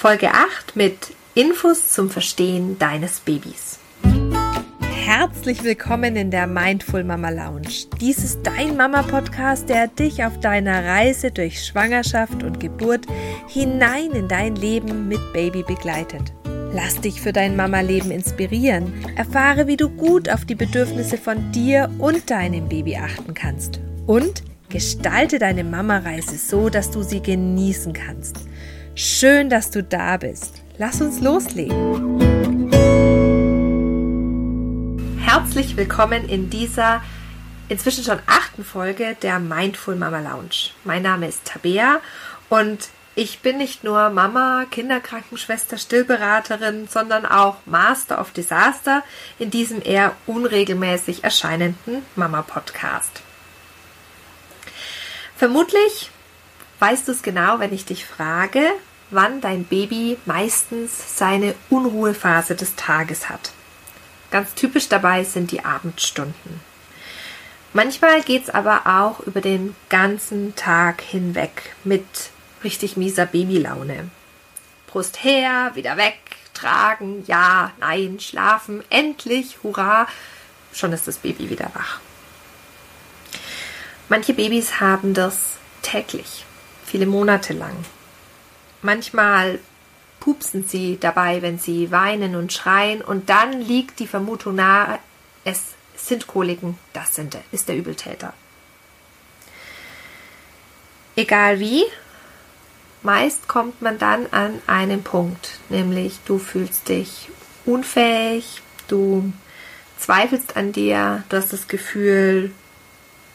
Folge 8 mit Infos zum Verstehen deines Babys. Herzlich willkommen in der Mindful Mama Lounge. Dies ist dein Mama-Podcast, der dich auf deiner Reise durch Schwangerschaft und Geburt hinein in dein Leben mit Baby begleitet. Lass dich für dein Mama-Leben inspirieren. Erfahre, wie du gut auf die Bedürfnisse von dir und deinem Baby achten kannst. Und gestalte deine Mama-Reise so, dass du sie genießen kannst. Schön, dass du da bist. Lass uns loslegen. Herzlich willkommen in dieser inzwischen schon achten Folge der Mindful Mama Lounge. Mein Name ist Tabea und ich bin nicht nur Mama, Kinderkrankenschwester, Stillberaterin, sondern auch Master of Disaster in diesem eher unregelmäßig erscheinenden Mama-Podcast. Vermutlich weißt du es genau, wenn ich dich frage, wann dein Baby meistens seine Unruhephase des Tages hat. Ganz typisch dabei sind die Abendstunden. Manchmal geht es aber auch über den ganzen Tag hinweg mit richtig mieser Babylaune. Brust her, wieder weg, tragen, ja, nein, schlafen, endlich, hurra, schon ist das Baby wieder wach. Manche Babys haben das täglich, viele Monate lang. Manchmal pupsen sie dabei, wenn sie weinen und schreien, und dann liegt die Vermutung nahe, es sind Koliken, das sind, ist der Übeltäter. Egal wie, meist kommt man dann an einen Punkt, nämlich du fühlst dich unfähig, du zweifelst an dir, du hast das Gefühl,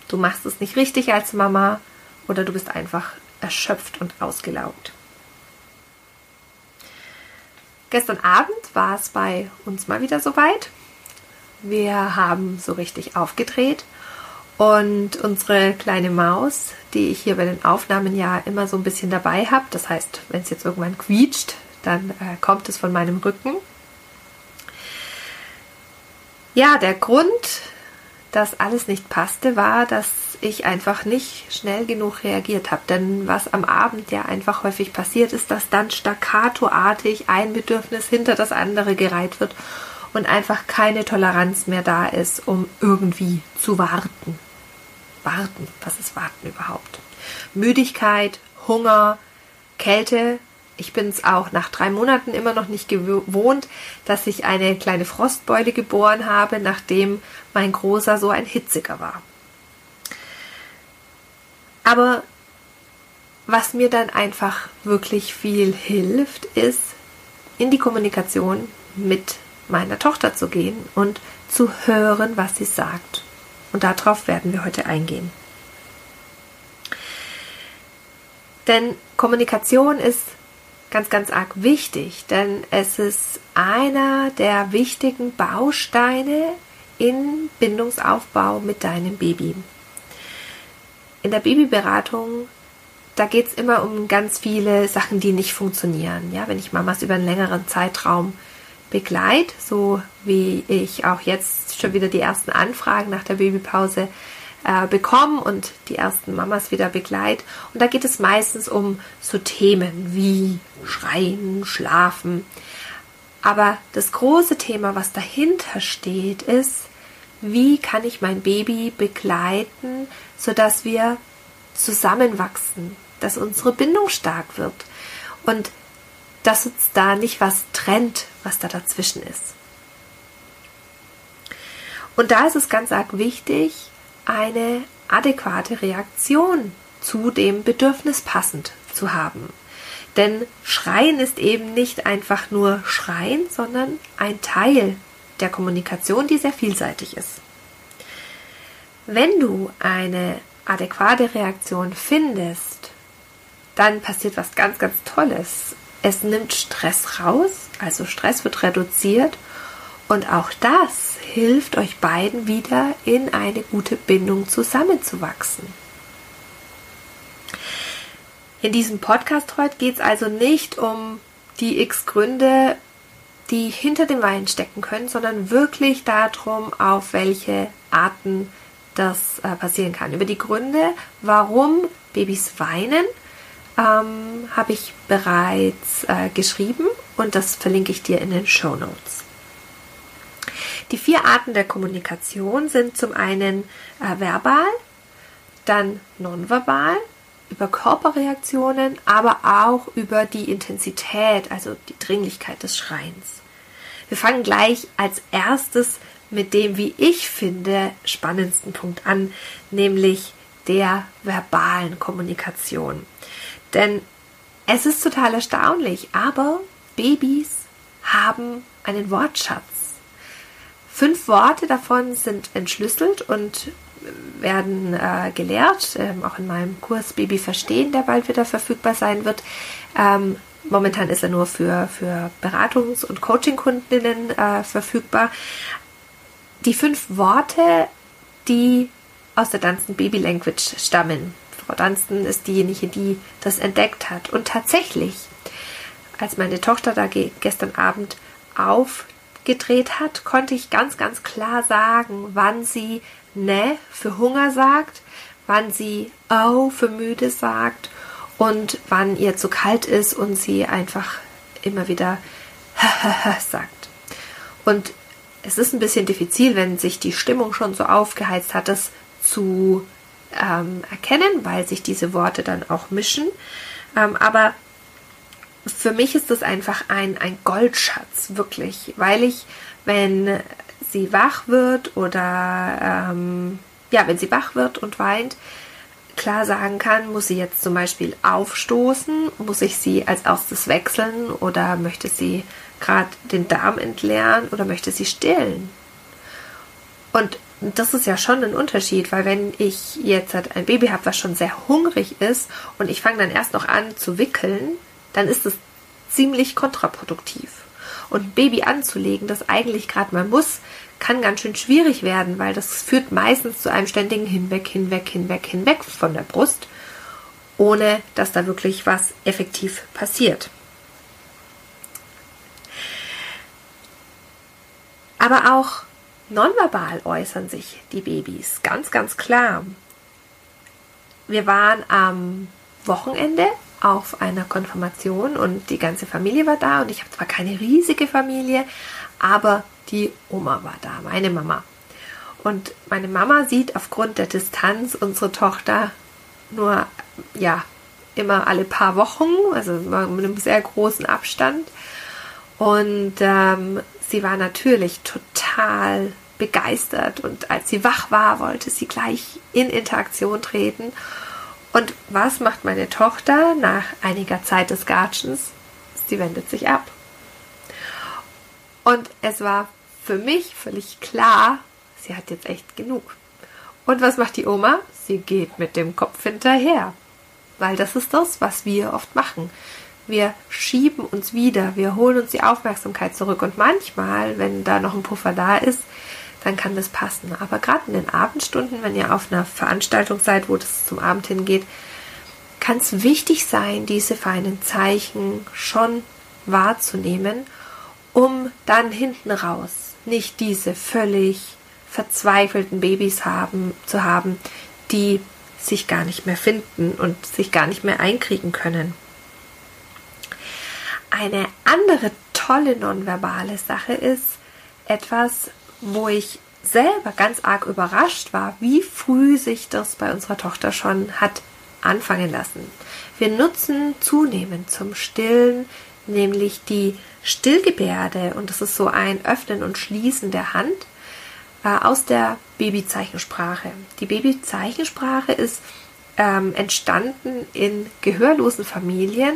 du machst es nicht richtig als Mama oder du bist einfach erschöpft und ausgelaugt. Gestern Abend war es bei uns mal wieder soweit. Wir haben so richtig aufgedreht und unsere kleine Maus, die ich hier bei den Aufnahmen ja immer so ein bisschen dabei habe, das heißt, wenn es jetzt irgendwann quietscht, dann äh, kommt es von meinem Rücken. Ja, der Grund, dass alles nicht passte, war, dass ich einfach nicht schnell genug reagiert habe. Denn was am Abend ja einfach häufig passiert, ist, dass dann staccatoartig ein Bedürfnis hinter das andere gereiht wird und einfach keine Toleranz mehr da ist, um irgendwie zu warten. Warten, was ist warten überhaupt? Müdigkeit, Hunger, Kälte. Ich bin es auch nach drei Monaten immer noch nicht gewohnt, dass ich eine kleine Frostbeule geboren habe, nachdem mein Großer so ein Hitziger war. Aber was mir dann einfach wirklich viel hilft, ist, in die Kommunikation mit meiner Tochter zu gehen und zu hören, was sie sagt. Und darauf werden wir heute eingehen. Denn Kommunikation ist ganz, ganz arg wichtig, denn es ist einer der wichtigen Bausteine in Bindungsaufbau mit deinem Baby in der Babyberatung, da geht es immer um ganz viele Sachen, die nicht funktionieren. Ja, wenn ich Mamas über einen längeren Zeitraum begleite, so wie ich auch jetzt schon wieder die ersten Anfragen nach der Babypause äh, bekomme und die ersten Mamas wieder begleite. Und da geht es meistens um so Themen wie Schreien, Schlafen. Aber das große Thema, was dahinter steht, ist, wie kann ich mein Baby begleiten, sodass wir zusammenwachsen, dass unsere Bindung stark wird und dass uns da nicht was trennt, was da dazwischen ist. Und da ist es ganz arg wichtig, eine adäquate Reaktion zu dem Bedürfnis passend zu haben. Denn Schreien ist eben nicht einfach nur Schreien, sondern ein Teil der Kommunikation, die sehr vielseitig ist. Wenn du eine adäquate Reaktion findest, dann passiert was ganz, ganz Tolles. Es nimmt Stress raus, also Stress wird reduziert und auch das hilft euch beiden wieder in eine gute Bindung zusammenzuwachsen. In diesem Podcast heute geht es also nicht um die x Gründe, die hinter dem Wein stecken können, sondern wirklich darum, auf welche Arten das äh, passieren kann. Über die Gründe, warum Babys weinen, ähm, habe ich bereits äh, geschrieben und das verlinke ich dir in den Show Notes. Die vier Arten der Kommunikation sind zum einen äh, verbal, dann nonverbal, über Körperreaktionen, aber auch über die Intensität, also die Dringlichkeit des Schreins. Wir fangen gleich als erstes mit dem, wie ich finde, spannendsten Punkt an, nämlich der verbalen Kommunikation. Denn es ist total erstaunlich, aber Babys haben einen Wortschatz. Fünf Worte davon sind entschlüsselt und werden äh, gelehrt, ähm, auch in meinem Kurs Baby Verstehen, der bald wieder verfügbar sein wird. Ähm, momentan ist er nur für, für Beratungs- und Coaching-Kundinnen äh, verfügbar. Die fünf Worte, die aus der Dunstan Baby Language stammen. Frau Dunstan ist diejenige, die das entdeckt hat. Und tatsächlich, als meine Tochter da gestern Abend aufgedreht hat, konnte ich ganz, ganz klar sagen, wann sie ne für Hunger sagt, wann sie oh für müde sagt und wann ihr zu kalt ist und sie einfach immer wieder sagt. Und es ist ein bisschen diffizil, wenn sich die Stimmung schon so aufgeheizt hat, das zu ähm, erkennen, weil sich diese Worte dann auch mischen. Ähm, aber für mich ist das einfach ein, ein Goldschatz, wirklich, weil ich, wenn sie wach wird oder ähm, ja, wenn sie wach wird und weint, klar sagen kann, muss sie jetzt zum Beispiel aufstoßen, muss ich sie als erstes wechseln? Oder möchte sie gerade den Darm entleeren? Oder möchte sie stillen. Und das ist ja schon ein Unterschied, weil wenn ich jetzt halt ein Baby habe, was schon sehr hungrig ist und ich fange dann erst noch an zu wickeln, dann ist es ziemlich kontraproduktiv. Und ein Baby anzulegen, das eigentlich gerade mal muss, kann ganz schön schwierig werden, weil das führt meistens zu einem ständigen Hinweg, hinweg, hinweg, hinweg von der Brust, ohne dass da wirklich was effektiv passiert. Aber auch nonverbal äußern sich die Babys, ganz, ganz klar. Wir waren am Wochenende auf einer Konfirmation und die ganze Familie war da und ich habe zwar keine riesige Familie, aber die Oma war da, meine Mama. Und meine Mama sieht aufgrund der Distanz unsere Tochter nur, ja, immer alle paar Wochen, also mit einem sehr großen Abstand. Und ähm, sie war natürlich total begeistert und als sie wach war, wollte sie gleich in Interaktion treten. Und was macht meine Tochter nach einiger Zeit des Gatschens? Sie wendet sich ab. Und es war für mich völlig klar, sie hat jetzt echt genug. Und was macht die Oma? Sie geht mit dem Kopf hinterher. Weil das ist das, was wir oft machen. Wir schieben uns wieder, wir holen uns die Aufmerksamkeit zurück. Und manchmal, wenn da noch ein Puffer da ist, dann kann das passen. Aber gerade in den Abendstunden, wenn ihr auf einer Veranstaltung seid, wo das zum Abend hingeht, kann es wichtig sein, diese feinen Zeichen schon wahrzunehmen, um dann hinten raus nicht diese völlig verzweifelten Babys haben, zu haben, die sich gar nicht mehr finden und sich gar nicht mehr einkriegen können. Eine andere tolle nonverbale Sache ist etwas, wo ich selber ganz arg überrascht war, wie früh sich das bei unserer Tochter schon hat anfangen lassen. Wir nutzen zunehmend zum Stillen nämlich die Stillgebärde und das ist so ein Öffnen und Schließen der Hand äh, aus der Babyzeichensprache. Die Babyzeichensprache ist ähm, entstanden in gehörlosen Familien,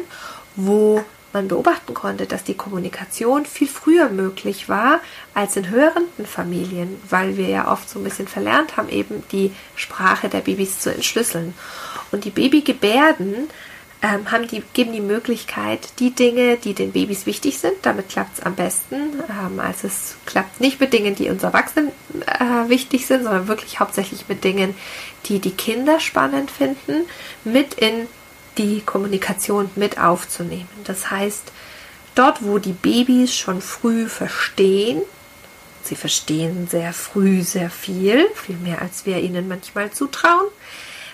wo man beobachten konnte, dass die Kommunikation viel früher möglich war als in hörenden Familien, weil wir ja oft so ein bisschen verlernt haben, eben die Sprache der Babys zu entschlüsseln. Und die Babygebärden ähm, haben die, geben die Möglichkeit, die Dinge, die den Babys wichtig sind, damit klappt es am besten. Ähm, also es klappt nicht mit Dingen, die uns Erwachsenen äh, wichtig sind, sondern wirklich hauptsächlich mit Dingen, die die Kinder spannend finden, mit in die Kommunikation mit aufzunehmen. Das heißt, dort, wo die Babys schon früh verstehen, sie verstehen sehr früh sehr viel, viel mehr als wir ihnen manchmal zutrauen,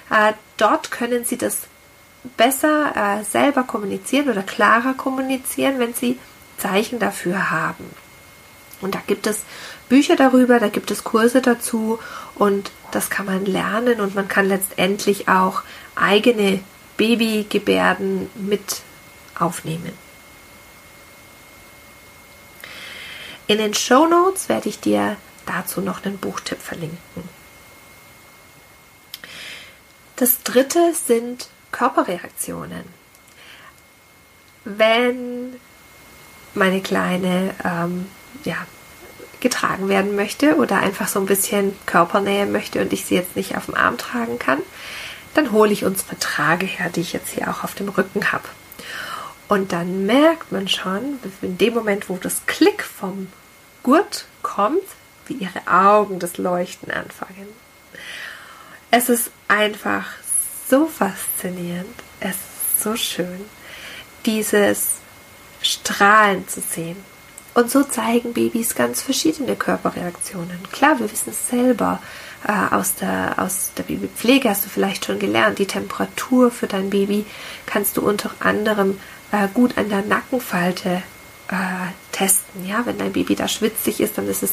äh, dort können sie das besser äh, selber kommunizieren oder klarer kommunizieren, wenn sie Zeichen dafür haben. Und da gibt es Bücher darüber, da gibt es Kurse dazu und das kann man lernen und man kann letztendlich auch eigene Babygebärden mit aufnehmen. In den Show Notes werde ich dir dazu noch einen Buchtipp verlinken. Das dritte sind Körperreaktionen. Wenn meine Kleine ähm, ja, getragen werden möchte oder einfach so ein bisschen Körpernähe möchte und ich sie jetzt nicht auf dem Arm tragen kann, dann hole ich unsere Trage her, die ich jetzt hier auch auf dem Rücken habe. Und dann merkt man schon, in dem Moment, wo das Klick vom Gurt kommt, wie ihre Augen das Leuchten anfangen. Es ist einfach so faszinierend, es ist so schön, dieses Strahlen zu sehen. Und so zeigen Babys ganz verschiedene Körperreaktionen. Klar, wir wissen es selber. Äh, aus, der, aus der Babypflege hast du vielleicht schon gelernt. Die Temperatur für dein Baby kannst du unter anderem äh, gut an der Nackenfalte äh, testen. Ja, wenn dein Baby da schwitzig ist, dann ist es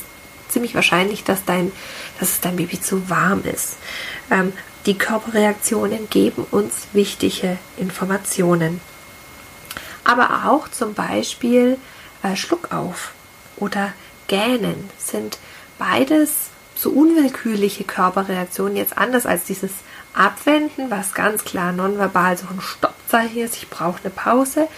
ziemlich wahrscheinlich, dass dein, dass es dein Baby zu warm ist. Ähm, die Körperreaktionen geben uns wichtige Informationen. Aber auch zum Beispiel äh, Schluckauf oder Gähnen sind beides so unwillkürliche Körperreaktionen, jetzt anders als dieses Abwenden, was ganz klar nonverbal so ein Stoppzeichen ist, ich brauche eine Pause.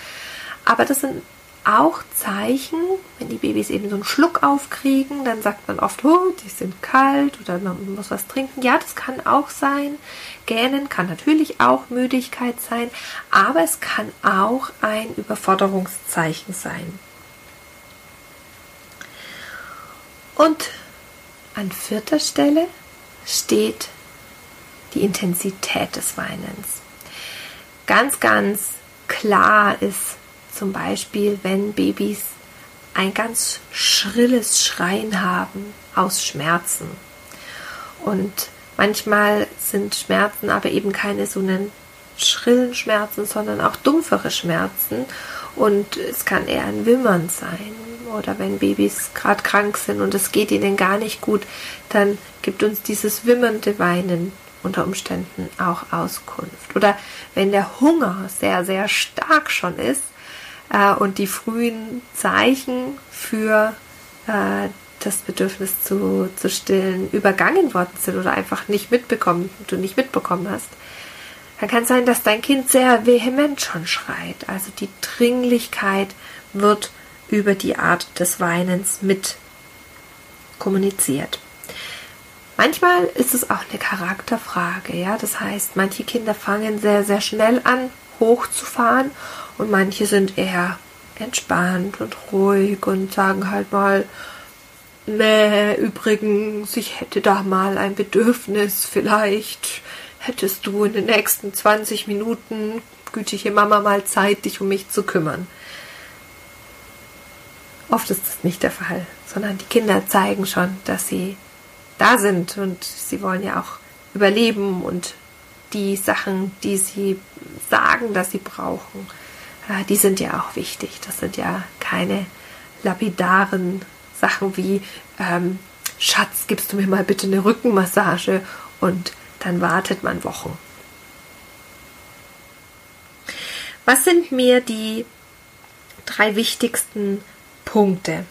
Aber das sind auch Zeichen, wenn die Babys eben so einen Schluck aufkriegen, dann sagt man oft, oh, die sind kalt oder man muss was trinken. Ja, das kann auch sein. Gähnen kann natürlich auch Müdigkeit sein, aber es kann auch ein Überforderungszeichen sein. Und an vierter Stelle steht die Intensität des Weinens. Ganz, ganz klar ist zum Beispiel, wenn Babys ein ganz schrilles Schreien haben aus Schmerzen. Und manchmal sind Schmerzen aber eben keine so einen schrillen Schmerzen, sondern auch dumpfere Schmerzen. Und es kann eher ein Wimmern sein. Oder wenn Babys gerade krank sind und es geht ihnen gar nicht gut, dann gibt uns dieses wimmernde Weinen unter Umständen auch Auskunft. Oder wenn der Hunger sehr, sehr stark schon ist, äh, und die frühen Zeichen für äh, das Bedürfnis zu, zu stillen übergangen worden sind oder einfach nicht mitbekommen, du nicht mitbekommen hast, dann kann es sein, dass dein Kind sehr vehement schon schreit. Also die Dringlichkeit wird über die Art des Weinens mit kommuniziert. Manchmal ist es auch eine Charakterfrage, ja. Das heißt, manche Kinder fangen sehr, sehr schnell an, hochzufahren und manche sind eher entspannt und ruhig und sagen halt mal, nee, übrigens, ich hätte da mal ein Bedürfnis, vielleicht hättest du in den nächsten 20 Minuten, gütige Mama, mal Zeit, dich um mich zu kümmern. Oft ist das nicht der Fall, sondern die Kinder zeigen schon, dass sie da sind und sie wollen ja auch überleben und die Sachen, die sie sagen, dass sie brauchen, äh, die sind ja auch wichtig. Das sind ja keine lapidaren Sachen wie ähm, Schatz, gibst du mir mal bitte eine Rückenmassage und dann wartet man Wochen. Was sind mir die drei wichtigsten Punkte?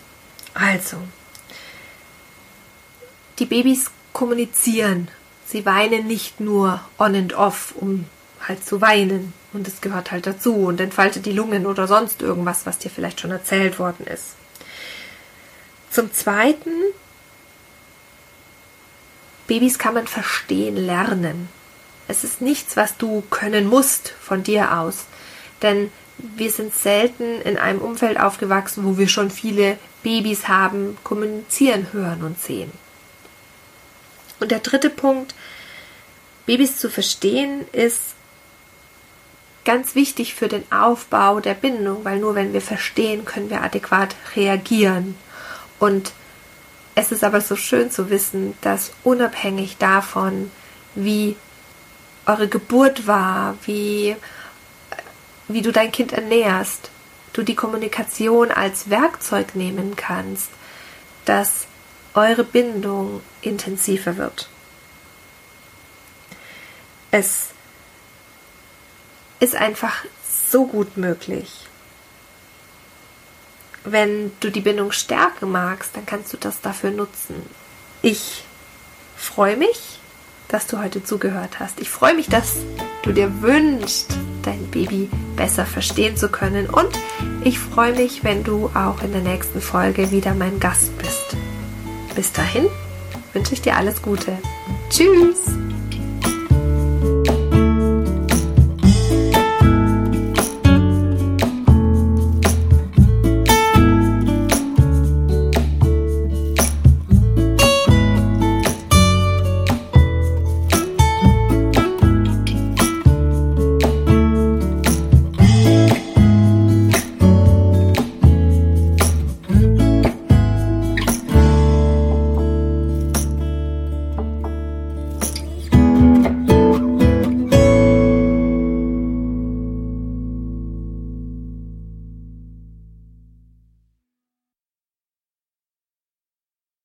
Also, die Babys kommunizieren. Sie weinen nicht nur on and off, um halt zu weinen. Und es gehört halt dazu und entfaltet die Lungen oder sonst irgendwas, was dir vielleicht schon erzählt worden ist. Zum Zweiten, Babys kann man verstehen lernen. Es ist nichts, was du können musst von dir aus. Denn wir sind selten in einem Umfeld aufgewachsen, wo wir schon viele Babys haben kommunizieren, hören und sehen. Und der dritte Punkt, Babys zu verstehen, ist ganz wichtig für den Aufbau der Bindung, weil nur wenn wir verstehen, können wir adäquat reagieren. Und es ist aber so schön zu wissen, dass unabhängig davon, wie eure Geburt war, wie wie du dein Kind ernährst, du die Kommunikation als Werkzeug nehmen kannst, dass eure Bindung intensiver wird. Es ist einfach so gut möglich. Wenn du die Bindung stärken magst, dann kannst du das dafür nutzen. Ich freue mich, dass du heute zugehört hast. Ich freue mich, dass du dir wünschst, dein Baby besser verstehen zu können. Und ich freue mich, wenn du auch in der nächsten Folge wieder mein Gast bist. Bis dahin wünsche ich dir alles Gute. Tschüss!